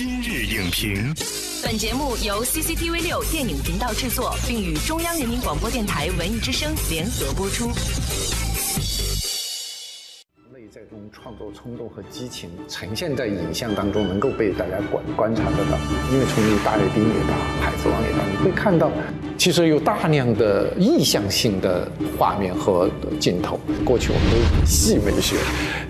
今日影评，本节目由 CCTV 六电影频道制作，并与中央人民广播电台文艺之声联合播出。内在中创作冲动和激情呈现在影像当中，能够被大家观观察得到。因为从你大阅兵也罢，海贼王也罢，你会看到，其实有大量的意象性的画面和镜头。过去我们都以戏美学，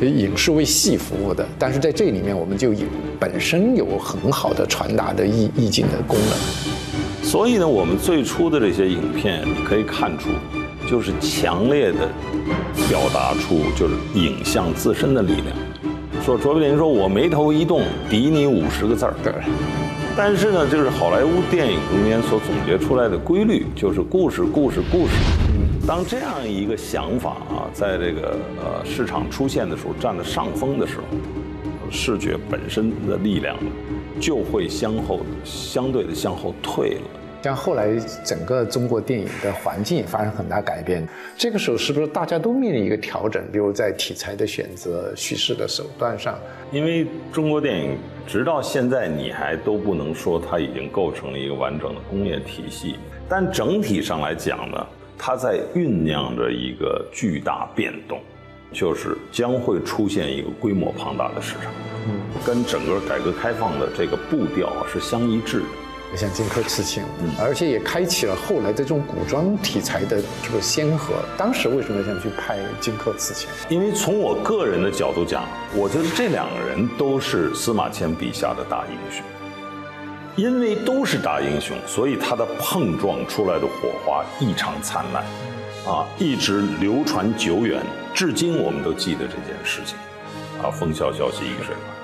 影视为戏服务的，但是在这里面，我们就有本身有很好的传达的意意境的功能。所以呢，我们最初的这些影片，你可以看出，就是强烈的表达出就是影像自身的力量。说卓别林说：“我眉头一动，抵你五十个字儿。”对。但是呢，就是好莱坞电影中间所总结出来的规律，就是故事、故事、故事。当这样一个想法啊，在这个呃市场出现的时候，占了上风的时候，视觉本身的力量就会向后相对的向后退了。像后来整个中国电影的环境也发生很大改变，这个时候是不是大家都面临一个调整？比如在题材的选择、叙事的手段上，因为中国电影直到现在你还都不能说它已经构成了一个完整的工业体系，但整体上来讲呢，它在酝酿着一个巨大变动，就是将会出现一个规模庞大的市场，嗯，跟整个改革开放的这个步调是相一致的。像荆轲刺秦，嗯，而且也开启了后来的这种古装题材的这个先河。当时为什么想去拍荆轲刺秦？因为从我个人的角度讲，我觉得这两个人都是司马迁笔下的大英雄。因为都是大英雄，所以他的碰撞出来的火花异常灿烂，啊，一直流传久远，至今我们都记得这件事情。啊，风萧萧兮易水满。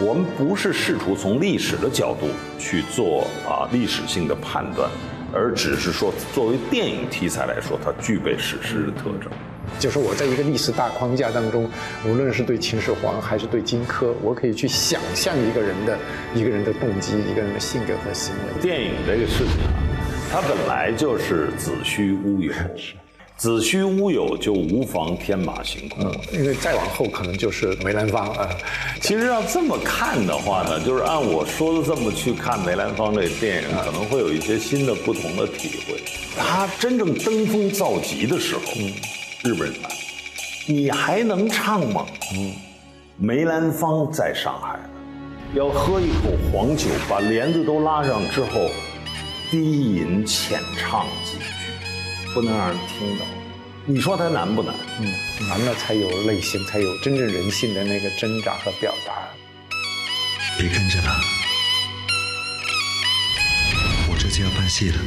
我们不是试图从历史的角度去做啊历史性的判断，而只是说作为电影题材来说，它具备史诗的特征。就是我在一个历史大框架当中，无论是对秦始皇还是对荆轲，我可以去想象一个人的一个人的动机、一个人的性格和行为。电影这个事情啊，它本来就是子虚乌有。子虚乌有，就无妨天马行空。因为再往后可能就是梅兰芳啊。其实要这么看的话呢，就是按我说的这么去看梅兰芳这电影，可能会有一些新的、不同的体会。他真正登峰造极的时候，日本人，你还能唱吗？嗯，梅兰芳在上海，要喝一口黄酒，把帘子都拉上之后，低吟浅唱几句。不能让人听到，你说它难不难？嗯，难了才有内心，才有真正人性的那个挣扎和表达。别跟着了，我这就要拍戏了。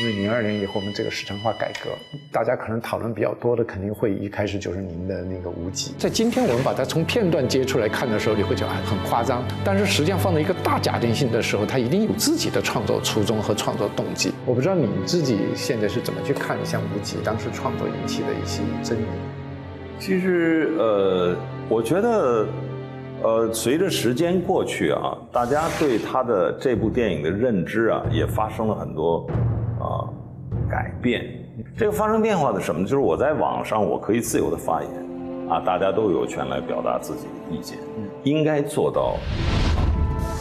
因为零二年以后，我们这个市场化改革，大家可能讨论比较多的，肯定会一开始就是您的那个无极。在今天我们把它从片段接出来看的时候，你会觉得很夸张，但是实际上放在一个大假定性的时候，它一定有自己的创作初衷和创作动机。我不知道你自己现在是怎么去看像无极当时创作引起的一些争议。其实，呃，我觉得，呃，随着时间过去啊，大家对他的这部电影的认知啊，也发生了很多。啊，改变这个发生变化的什么？就是我在网上我可以自由的发言，啊，大家都有权来表达自己的意见，应该做到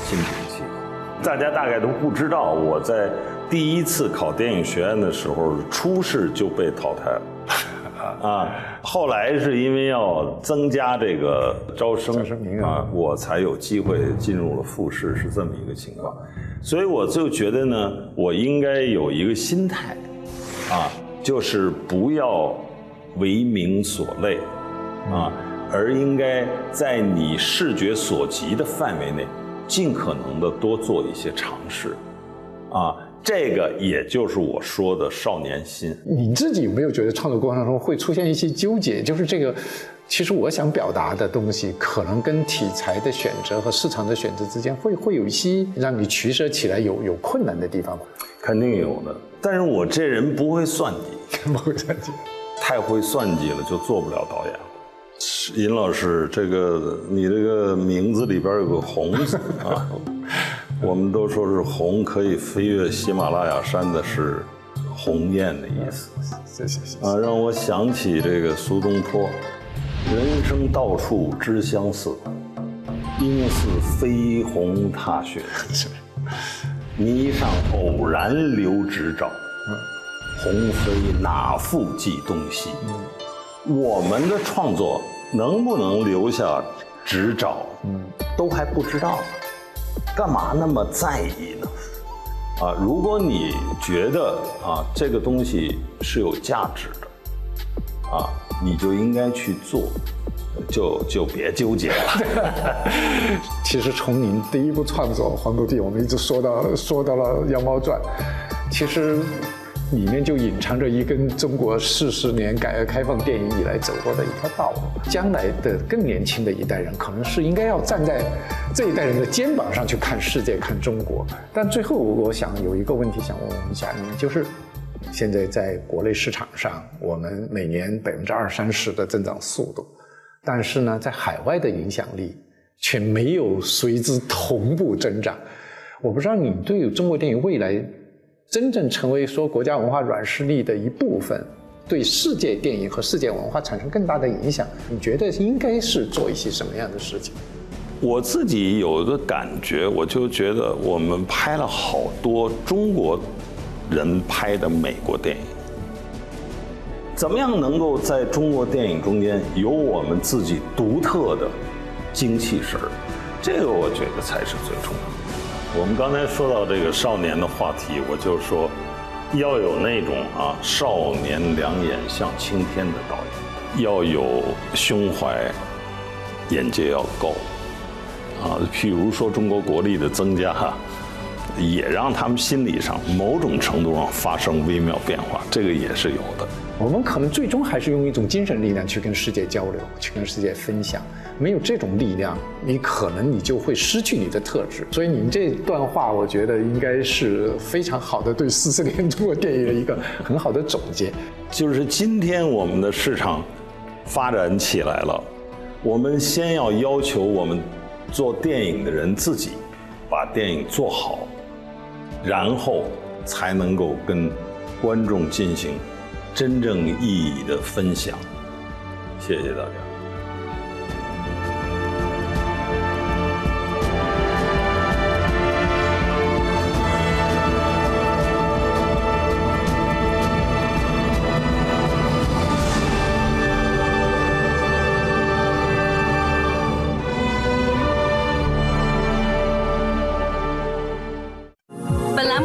心平气和。大家大概都不知道，我在第一次考电影学院的时候，初试就被淘汰了。啊，后来是因为要增加这个招生啊，我才有机会进入了复试，是这么一个情况。所以我就觉得呢，我应该有一个心态，啊，就是不要为名所累，啊，而应该在你视觉所及的范围内，尽可能的多做一些尝试，啊。这个也就是我说的少年心。你自己有没有觉得创作过程中会出现一些纠结？就是这个，其实我想表达的东西，可能跟题材的选择和市场的选择之间，会会有一些让你取舍起来有有困难的地方。肯定有的，但是我这人不会算计，不会算计，太会算计了就做不了导演了。尹老师，这个你这个名字里边有个“红”字啊。我们都说是鸿可以飞越喜马拉雅山的是鸿雁的意思，谢谢谢谢啊，让我想起这个苏东坡人生到处知相似，应似飞鸿踏雪。泥上偶然留指爪，鸿飞哪复计东西。我们的创作能不能留下指爪，都还不知道，干嘛那么在意呢？啊，如果你觉得啊这个东西是有价值的，啊，你就应该去做，就就别纠结了。其实从您第一部创作《黄土地》，我们一直说到说到了《羊毛传》，其实里面就隐藏着一根中国四十年改革开放电影以来走过的一条道路。将来的更年轻的一代人，可能是应该要站在这一代人的肩膀上去看世界、看中国。但最后，我想有一个问题想问我们嘉宾，就是现在在国内市场上，我们每年百分之二三十的增长速度，但是呢，在海外的影响力。却没有随之同步增长。我不知道你对中国电影未来真正成为说国家文化软实力的一部分，对世界电影和世界文化产生更大的影响，你觉得应该是做一些什么样的事情？我自己有一个感觉，我就觉得我们拍了好多中国人拍的美国电影，怎么样能够在中国电影中间有我们自己独特的？精气神儿，这个我觉得才是最重要的。我们刚才说到这个少年的话题，我就说，要有那种啊少年两眼像青天的导演，要有胸怀，眼界要够，啊，譬如说中国国力的增加，也让他们心理上某种程度上发生微妙变化，这个也是有的。我们可能最终还是用一种精神力量去跟世界交流，去跟世界分享。没有这种力量，你可能你就会失去你的特质。所以您这段话，我觉得应该是非常好的对四十年中国电影的一个很好的总结。就是今天我们的市场发展起来了，我们先要要求我们做电影的人自己把电影做好，然后才能够跟观众进行。真正意义的分享，谢谢大家。